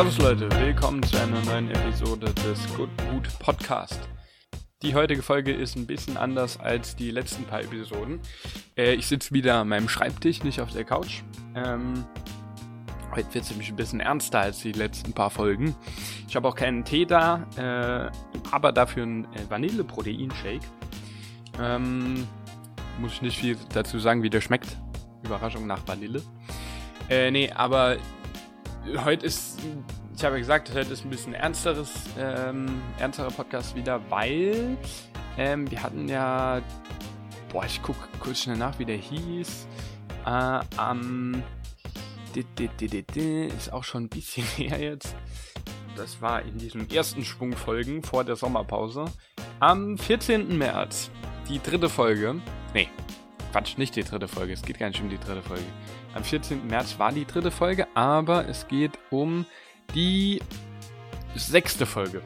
Servus Leute, willkommen zu einer neuen Episode des Good Mood Podcast. Die heutige Folge ist ein bisschen anders als die letzten paar Episoden. Äh, ich sitze wieder an meinem Schreibtisch, nicht auf der Couch. Ähm, heute wird es nämlich ein bisschen ernster als die letzten paar Folgen. Ich habe auch keinen Tee da, äh, aber dafür einen äh, Vanille-Protein-Shake. Ähm, muss ich nicht viel dazu sagen, wie der schmeckt. Überraschung nach Vanille. Äh, nee, aber heute ist, ich habe ja gesagt, heute ist ein bisschen ernsteres, ähm, ernsterer Podcast wieder, weil ähm, wir hatten ja, boah, ich gucke kurz schnell nach, wie der hieß. Äh, am, ist auch schon ein bisschen her jetzt. Das war in diesen ersten Schwungfolgen vor der Sommerpause. Am 14. März, die dritte Folge. Nee, Quatsch, nicht die dritte Folge. Es geht gar nicht um die dritte Folge. Am 14. März war die dritte Folge, aber es geht um die sechste Folge.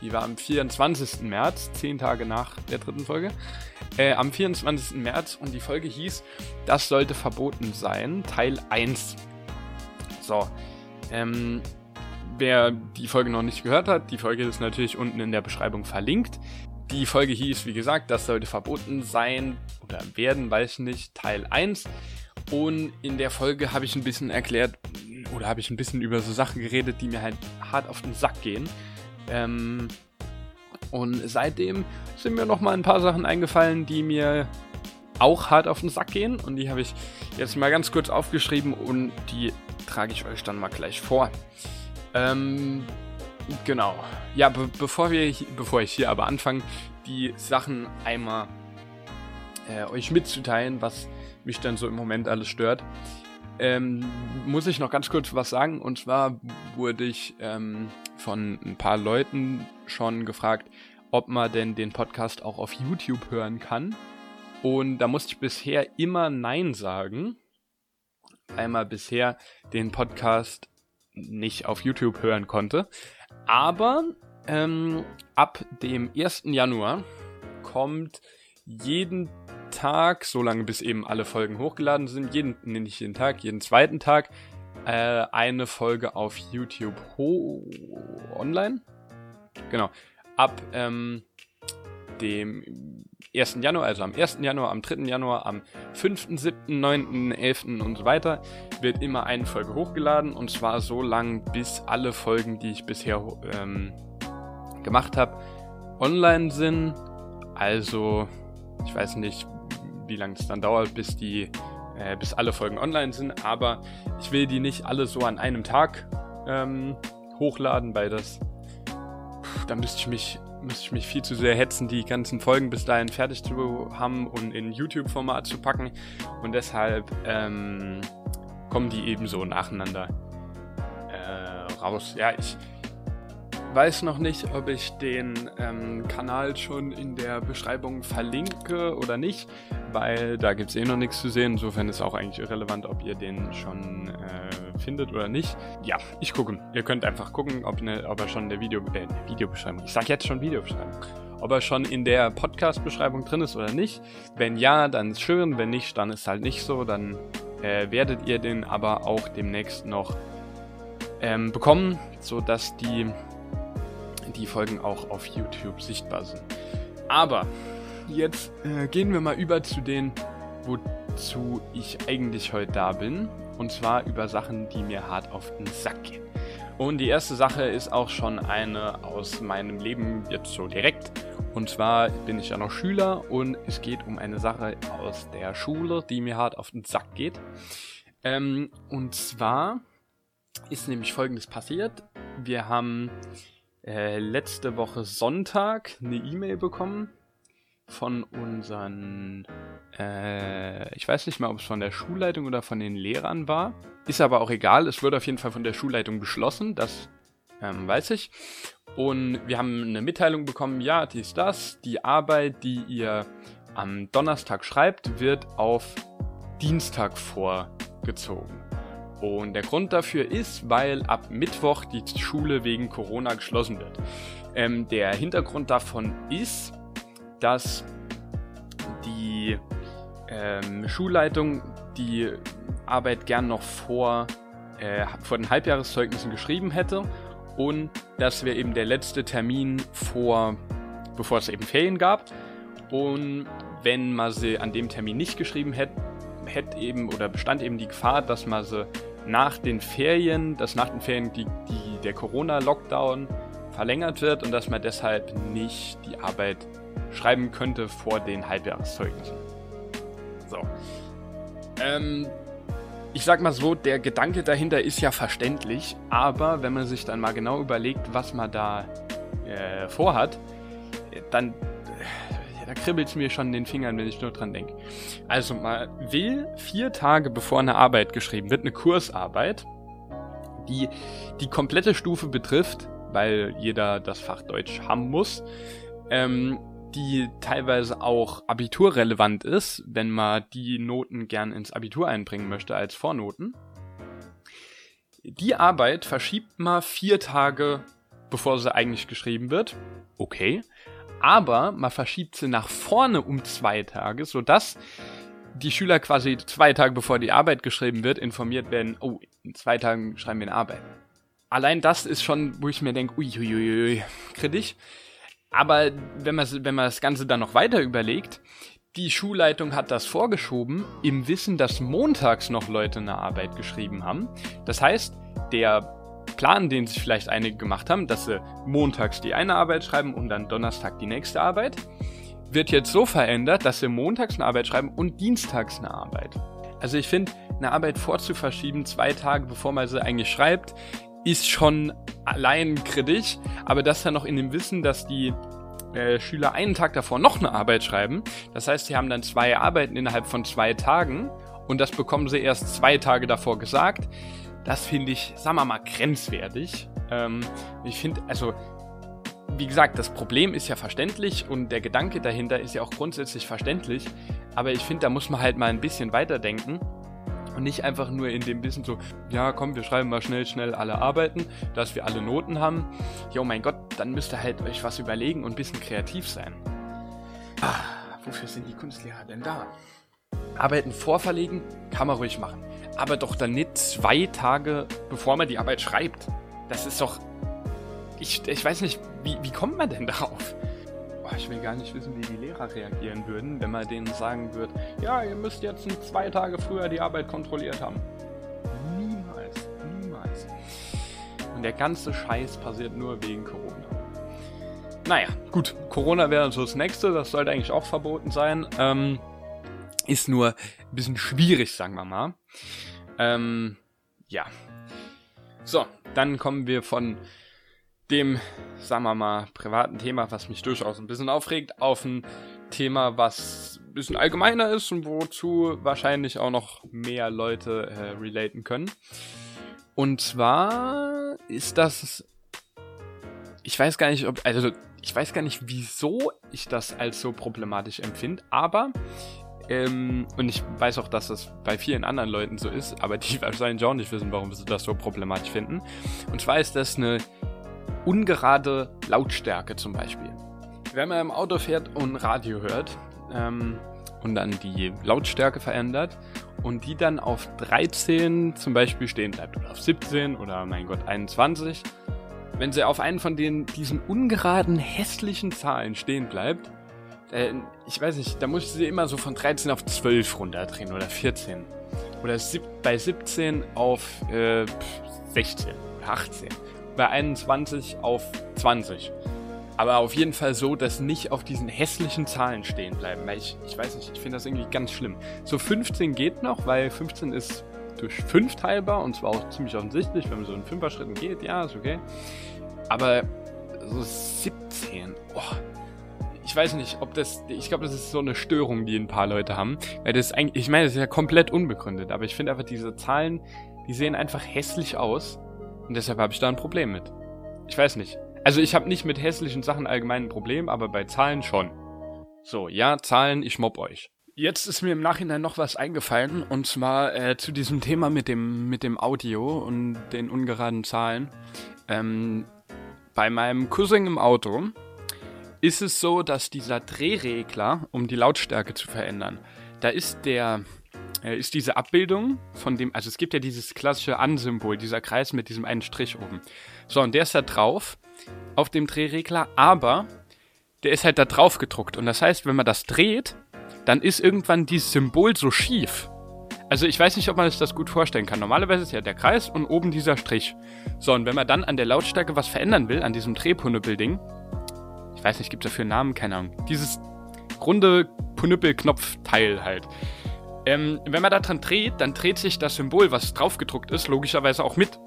Die war am 24. März, zehn Tage nach der dritten Folge. Äh, am 24. März und die Folge hieß Das sollte verboten sein, Teil 1. So, ähm, wer die Folge noch nicht gehört hat, die Folge ist natürlich unten in der Beschreibung verlinkt. Die Folge hieß, wie gesagt, das sollte verboten sein oder werden, weiß ich nicht, Teil 1. Und in der Folge habe ich ein bisschen erklärt oder habe ich ein bisschen über so Sachen geredet, die mir halt hart auf den Sack gehen. Ähm, und seitdem sind mir noch mal ein paar Sachen eingefallen, die mir auch hart auf den Sack gehen. Und die habe ich jetzt mal ganz kurz aufgeschrieben und die trage ich euch dann mal gleich vor. Ähm, Genau. Ja, be bevor, wir, bevor ich hier aber anfange, die Sachen einmal äh, euch mitzuteilen, was mich dann so im Moment alles stört, ähm, muss ich noch ganz kurz was sagen. Und zwar wurde ich ähm, von ein paar Leuten schon gefragt, ob man denn den Podcast auch auf YouTube hören kann. Und da musste ich bisher immer Nein sagen. Einmal bisher den Podcast nicht auf YouTube hören konnte. Aber ähm, ab dem 1. Januar kommt jeden Tag, solange bis eben alle Folgen hochgeladen sind, jeden, nee, nicht jeden Tag, jeden zweiten Tag, äh, eine Folge auf YouTube ho online. Genau. Ab ähm, dem 1. Januar, also am 1. Januar, am 3. Januar, am 5., 7., 9., 11. und so weiter, wird immer eine Folge hochgeladen und zwar so lang, bis alle Folgen, die ich bisher ähm, gemacht habe, online sind. Also, ich weiß nicht, wie lange es dann dauert, bis die, äh, bis alle Folgen online sind, aber ich will die nicht alle so an einem Tag ähm, hochladen, weil das, pff, da müsste ich mich müsste ich mich viel zu sehr hetzen, die ganzen Folgen bis dahin fertig zu haben und in YouTube-Format zu packen. Und deshalb ähm, kommen die eben so nacheinander äh, raus. Ja, ich weiß noch nicht, ob ich den ähm, Kanal schon in der Beschreibung verlinke oder nicht, weil da gibt es eh noch nichts zu sehen. Insofern ist auch eigentlich irrelevant, ob ihr den schon äh, findet oder nicht. Ja, ich gucke. Ihr könnt einfach gucken, ob, ne, ob er schon in der Video, äh, Videobeschreibung, ich sag jetzt schon Videobeschreibung, ob er schon in der Podcast-Beschreibung drin ist oder nicht. Wenn ja, dann ist schön. Wenn nicht, dann ist halt nicht so. Dann äh, werdet ihr den aber auch demnächst noch ähm, bekommen, sodass die die Folgen auch auf YouTube sichtbar sind. Aber jetzt äh, gehen wir mal über zu den, wozu ich eigentlich heute da bin. Und zwar über Sachen, die mir hart auf den Sack gehen. Und die erste Sache ist auch schon eine aus meinem Leben jetzt so direkt. Und zwar bin ich ja noch Schüler und es geht um eine Sache aus der Schule, die mir hart auf den Sack geht. Ähm, und zwar ist nämlich folgendes passiert. Wir haben äh, letzte Woche Sonntag eine E-Mail bekommen von unseren, äh, ich weiß nicht mal, ob es von der Schulleitung oder von den Lehrern war. Ist aber auch egal. Es wurde auf jeden Fall von der Schulleitung beschlossen, das ähm, weiß ich. Und wir haben eine Mitteilung bekommen, ja, dies, das. Die Arbeit, die ihr am Donnerstag schreibt, wird auf Dienstag vorgezogen. Und der Grund dafür ist, weil ab Mittwoch die Schule wegen Corona geschlossen wird. Ähm, der Hintergrund davon ist, dass die ähm, Schulleitung die Arbeit gern noch vor äh, vor den Halbjahreszeugnissen geschrieben hätte und das wäre eben der letzte Termin vor, bevor es eben Ferien gab. Und wenn man sie an dem Termin nicht geschrieben hätte, hätte eben oder bestand eben die Gefahr, dass man sie nach den Ferien, dass nach den Ferien die, die, der Corona-Lockdown verlängert wird und dass man deshalb nicht die Arbeit schreiben könnte vor den Halbjahreszeugnissen. So. Ähm, ich sag mal so, der Gedanke dahinter ist ja verständlich, aber wenn man sich dann mal genau überlegt, was man da äh, vorhat, dann da kribbelt es mir schon in den Fingern, wenn ich nur dran denke. Also man will vier Tage bevor eine Arbeit geschrieben wird, eine Kursarbeit, die die komplette Stufe betrifft, weil jeder das Fach Deutsch haben muss, ähm, die teilweise auch abiturrelevant ist, wenn man die Noten gern ins Abitur einbringen möchte als Vornoten. Die Arbeit verschiebt man vier Tage, bevor sie eigentlich geschrieben wird. Okay. Aber man verschiebt sie nach vorne um zwei Tage, sodass die Schüler quasi zwei Tage bevor die Arbeit geschrieben wird, informiert werden, oh, in zwei Tagen schreiben wir eine Arbeit. Allein das ist schon, wo ich mir denke, uiuiui, kritisch. Aber wenn man, wenn man das Ganze dann noch weiter überlegt, die Schulleitung hat das vorgeschoben, im Wissen, dass montags noch Leute eine Arbeit geschrieben haben. Das heißt, der Plan, den sich vielleicht einige gemacht haben, dass sie montags die eine Arbeit schreiben und dann Donnerstag die nächste Arbeit, wird jetzt so verändert, dass sie montags eine Arbeit schreiben und dienstags eine Arbeit. Also ich finde, eine Arbeit vorzuverschieben, zwei Tage bevor man sie eigentlich schreibt, ist schon allein kritisch, aber das dann noch in dem Wissen, dass die äh, Schüler einen Tag davor noch eine Arbeit schreiben. Das heißt, sie haben dann zwei Arbeiten innerhalb von zwei Tagen und das bekommen sie erst zwei Tage davor gesagt. Das finde ich, sagen wir mal, grenzwertig. Ähm, ich finde, also, wie gesagt, das Problem ist ja verständlich und der Gedanke dahinter ist ja auch grundsätzlich verständlich. Aber ich finde, da muss man halt mal ein bisschen weiterdenken und nicht einfach nur in dem Wissen so, ja komm, wir schreiben mal schnell, schnell alle Arbeiten, dass wir alle Noten haben. Ja, oh mein Gott, dann müsst ihr halt euch was überlegen und ein bisschen kreativ sein. Ah, wofür sind die Kunstlehrer denn da? Arbeiten vorverlegen kann man ruhig machen. Aber doch dann nicht zwei Tage, bevor man die Arbeit schreibt. Das ist doch. Ich, ich weiß nicht, wie, wie kommt man denn darauf? ich will gar nicht wissen, wie die Lehrer reagieren würden, wenn man denen sagen würde, ja, ihr müsst jetzt zwei Tage früher die Arbeit kontrolliert haben. Niemals, niemals. Und der ganze Scheiß passiert nur wegen Corona. Naja, gut, Corona wäre so das nächste, das sollte eigentlich auch verboten sein. Ähm, ist nur ein bisschen schwierig, sagen wir mal. Ähm, ja. So, dann kommen wir von dem, sagen wir mal, privaten Thema, was mich durchaus ein bisschen aufregt, auf ein Thema, was ein bisschen allgemeiner ist und wozu wahrscheinlich auch noch mehr Leute äh, relaten können. Und zwar ist das. Ich weiß gar nicht, ob. Also, ich weiß gar nicht, wieso ich das als so problematisch empfinde, aber. Ähm, und ich weiß auch, dass das bei vielen anderen Leuten so ist, aber die wahrscheinlich auch nicht wissen, warum sie das so problematisch finden. Und zwar ist das eine ungerade Lautstärke zum Beispiel. Wenn man im Auto fährt und Radio hört ähm, und dann die Lautstärke verändert und die dann auf 13 zum Beispiel stehen bleibt oder auf 17 oder mein Gott 21, wenn sie auf einen von den, diesen ungeraden hässlichen Zahlen stehen bleibt, äh, ich weiß nicht, da muss ich sie immer so von 13 auf 12 runterdrehen oder 14 oder bei 17 auf äh, 16 oder 18 bei 21 auf 20. Aber auf jeden Fall so, dass nicht auf diesen hässlichen Zahlen stehen bleiben. Weil ich, ich weiß nicht, ich finde das irgendwie ganz schlimm. So 15 geht noch, weil 15 ist durch 5 teilbar und zwar auch ziemlich offensichtlich, wenn man so in 5er Schritten geht, ja, ist okay. Aber so 17, oh, ich weiß nicht, ob das, ich glaube, das ist so eine Störung, die ein paar Leute haben. Weil das eigentlich, ich meine, das ist ja komplett unbegründet, aber ich finde einfach diese Zahlen, die sehen einfach hässlich aus. Und deshalb habe ich da ein Problem mit. Ich weiß nicht. Also ich habe nicht mit hässlichen Sachen allgemein ein Problem, aber bei Zahlen schon. So, ja, Zahlen, ich mobb euch. Jetzt ist mir im Nachhinein noch was eingefallen und zwar äh, zu diesem Thema mit dem, mit dem Audio und den ungeraden Zahlen. Ähm, bei meinem Cousin im Auto ist es so, dass dieser Drehregler, um die Lautstärke zu verändern, da ist der äh, ist diese Abbildung von dem, also es gibt ja dieses klassische An-Symbol, dieser Kreis mit diesem einen Strich oben. So, und der ist da drauf auf dem Drehregler, aber der ist halt da drauf gedruckt. Und das heißt, wenn man das dreht, dann ist irgendwann dieses Symbol so schief. Also ich weiß nicht, ob man sich das gut vorstellen kann. Normalerweise ist ja der Kreis und oben dieser Strich. So, und wenn man dann an der Lautstärke was verändern will, an diesem Drehpunnebel-Ding, ich weiß nicht, gibt es dafür einen Namen? Keine Ahnung. Dieses runde Punnüppel-Knopfteil halt. Ähm, wenn man da dran dreht, dann dreht sich das Symbol, was drauf gedruckt ist, logischerweise auch mit.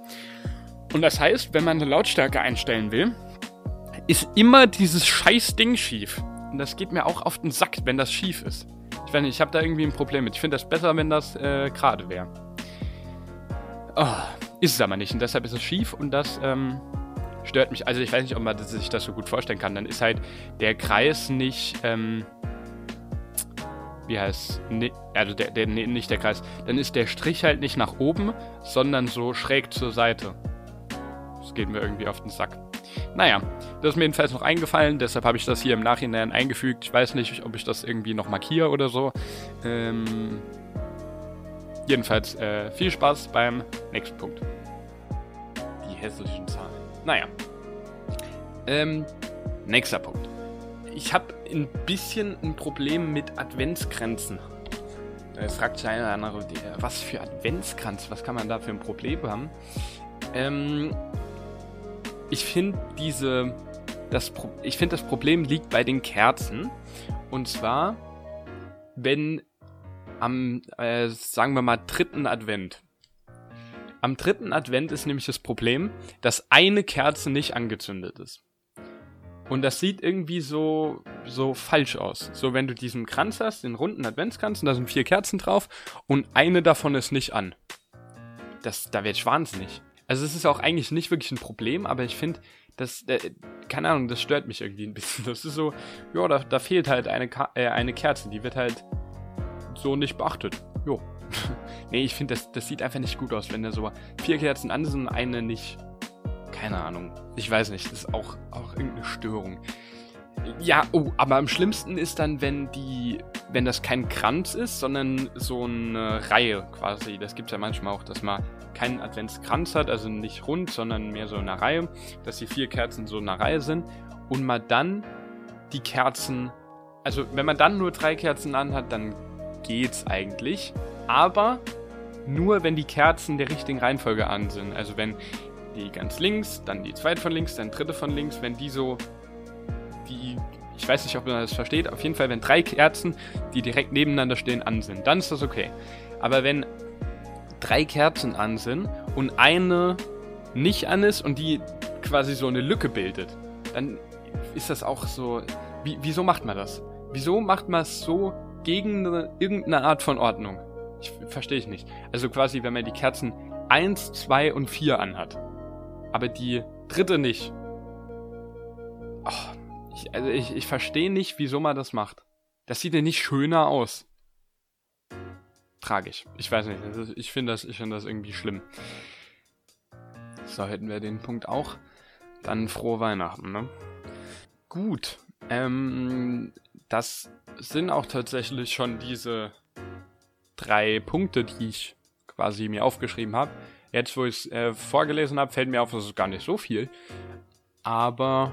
Und das heißt, wenn man eine Lautstärke einstellen will, ist immer dieses scheiß Ding schief. Und das geht mir auch auf den Sack, wenn das schief ist. Ich weiß nicht, ich habe da irgendwie ein Problem mit. Ich finde das besser, wenn das äh, gerade wäre. Oh, ist es aber nicht. Und deshalb ist es schief und das ähm, stört mich. Also ich weiß nicht, ob man sich das so gut vorstellen kann. Dann ist halt der Kreis nicht... Ähm, wie heißt ne, also der, der, nee, nicht der Kreis, dann ist der Strich halt nicht nach oben, sondern so schräg zur Seite. Das geht mir irgendwie auf den Sack. Naja, das ist mir jedenfalls noch eingefallen, deshalb habe ich das hier im Nachhinein eingefügt. Ich weiß nicht, ob ich das irgendwie noch markiere oder so. Ähm, jedenfalls äh, viel Spaß beim nächsten Punkt. Die hässlichen Zahlen. Naja. Ähm, nächster Punkt ich habe ein bisschen ein Problem mit Adventsgrenzen. Jetzt fragt sich einer andere, was für Adventskranz, was kann man da für ein Problem haben? Ähm, ich finde diese, das, ich finde das Problem liegt bei den Kerzen. Und zwar, wenn am, äh, sagen wir mal, dritten Advent. Am dritten Advent ist nämlich das Problem, dass eine Kerze nicht angezündet ist. Und das sieht irgendwie so, so falsch aus. So, wenn du diesen Kranz hast, den runden Adventskranz, und da sind vier Kerzen drauf und eine davon ist nicht an. Das, da werde ich wahnsinnig. Also, es ist auch eigentlich nicht wirklich ein Problem, aber ich finde, das, äh, keine Ahnung, das stört mich irgendwie ein bisschen. Das ist so, ja, da, da fehlt halt eine, äh, eine Kerze, die wird halt so nicht beachtet. Jo. Nee, ich finde, das, das sieht einfach nicht gut aus, wenn da so vier Kerzen an sind und eine nicht. Keine Ahnung. Ich weiß nicht, das ist auch, auch irgendeine Störung. Ja, oh, aber am schlimmsten ist dann, wenn die, wenn das kein Kranz ist, sondern so eine Reihe quasi. Das gibt es ja manchmal auch, dass man keinen Adventskranz hat, also nicht rund, sondern mehr so eine Reihe, dass die vier Kerzen so eine Reihe sind und man dann die Kerzen, also wenn man dann nur drei Kerzen anhat, dann geht's eigentlich, aber nur wenn die Kerzen der richtigen Reihenfolge an sind. Also wenn die ganz links, dann die zweite von links, dann dritte von links, wenn die so, die, ich weiß nicht, ob man das versteht, auf jeden Fall, wenn drei Kerzen, die direkt nebeneinander stehen, an sind, dann ist das okay. Aber wenn drei Kerzen an sind und eine nicht an ist und die quasi so eine Lücke bildet, dann ist das auch so, wie, wieso macht man das? Wieso macht man es so gegen eine, irgendeine Art von Ordnung? Ich verstehe ich nicht. Also quasi, wenn man die Kerzen 1, 2 und 4 anhat aber die dritte nicht. Oh, ich, also ich, ich verstehe nicht, wieso man das macht. Das sieht ja nicht schöner aus. Tragisch. Ich weiß nicht. Ich finde das, find das irgendwie schlimm. So, hätten wir den Punkt auch. Dann frohe Weihnachten, ne? Gut. Ähm, das sind auch tatsächlich schon diese drei Punkte, die ich quasi mir aufgeschrieben habe. Jetzt, wo ich es äh, vorgelesen habe, fällt mir auf, das ist gar nicht so viel. Aber,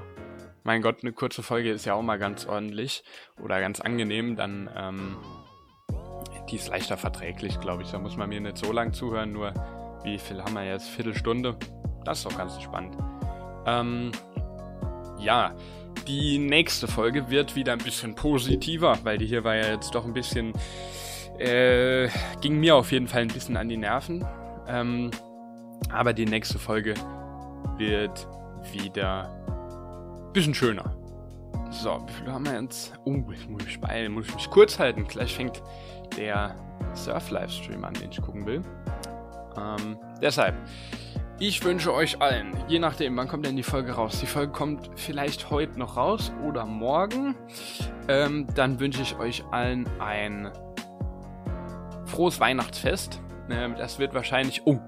mein Gott, eine kurze Folge ist ja auch mal ganz ordentlich oder ganz angenehm. Dann, ähm, die ist leichter verträglich, glaube ich. Da muss man mir nicht so lang zuhören. Nur, wie viel haben wir jetzt? Viertelstunde? Das ist doch ganz spannend. Ähm, ja, die nächste Folge wird wieder ein bisschen positiver, weil die hier war ja jetzt doch ein bisschen, äh, ging mir auf jeden Fall ein bisschen an die Nerven. Ähm, aber die nächste Folge wird wieder ein bisschen schöner. So, wie viel haben wir jetzt? Oh, ich muss mich beeilen, muss ich mich kurz halten. Gleich fängt der Surf-Livestream an, den ich gucken will. Ähm, deshalb, ich wünsche euch allen, je nachdem, wann kommt denn die Folge raus? Die Folge kommt vielleicht heute noch raus oder morgen. Ähm, dann wünsche ich euch allen ein frohes Weihnachtsfest. Ähm, das wird wahrscheinlich. Oh,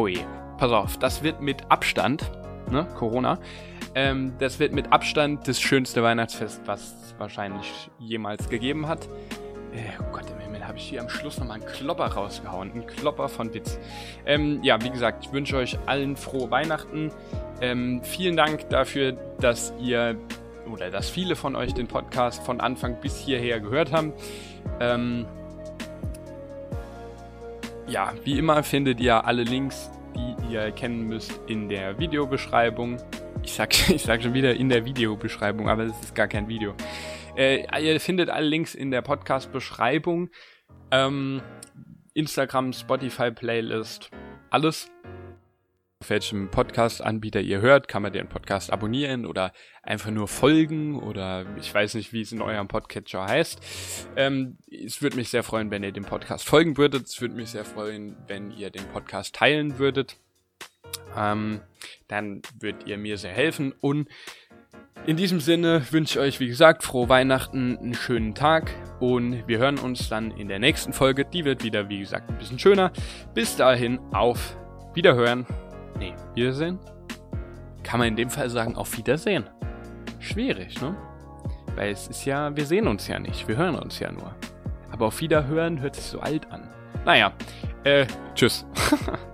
Oh je. Pass auf, das wird mit Abstand, ne, Corona, ähm, das wird mit Abstand das schönste Weihnachtsfest, was es wahrscheinlich jemals gegeben hat. Äh, oh Gott im Himmel, habe ich hier am Schluss nochmal einen Klopper rausgehauen. Einen Klopper von Witz. Ähm, ja, wie gesagt, ich wünsche euch allen frohe Weihnachten. Ähm, vielen Dank dafür, dass ihr oder dass viele von euch den Podcast von Anfang bis hierher gehört haben. Ähm, ja, wie immer findet ihr alle Links, die ihr kennen müsst, in der Videobeschreibung. Ich sag, ich sag schon wieder in der Videobeschreibung, aber es ist gar kein Video. Äh, ihr findet alle Links in der Podcast-Beschreibung. Ähm, Instagram, Spotify, Playlist, alles auf welchem Podcast-Anbieter ihr hört, kann man den Podcast abonnieren oder einfach nur folgen oder ich weiß nicht, wie es in eurem Podcatcher heißt. Ähm, es würde mich sehr freuen, wenn ihr dem Podcast folgen würdet. Es würde mich sehr freuen, wenn ihr den Podcast teilen würdet. Ähm, dann würdet ihr mir sehr helfen und in diesem Sinne wünsche ich euch, wie gesagt, frohe Weihnachten, einen schönen Tag und wir hören uns dann in der nächsten Folge. Die wird wieder, wie gesagt, ein bisschen schöner. Bis dahin, auf Wiederhören. Nee, Wiedersehen? Kann man in dem Fall sagen, auf Wiedersehen? Schwierig, ne? Weil es ist ja, wir sehen uns ja nicht, wir hören uns ja nur. Aber auf Wiederhören hört sich so alt an. Naja, äh, tschüss.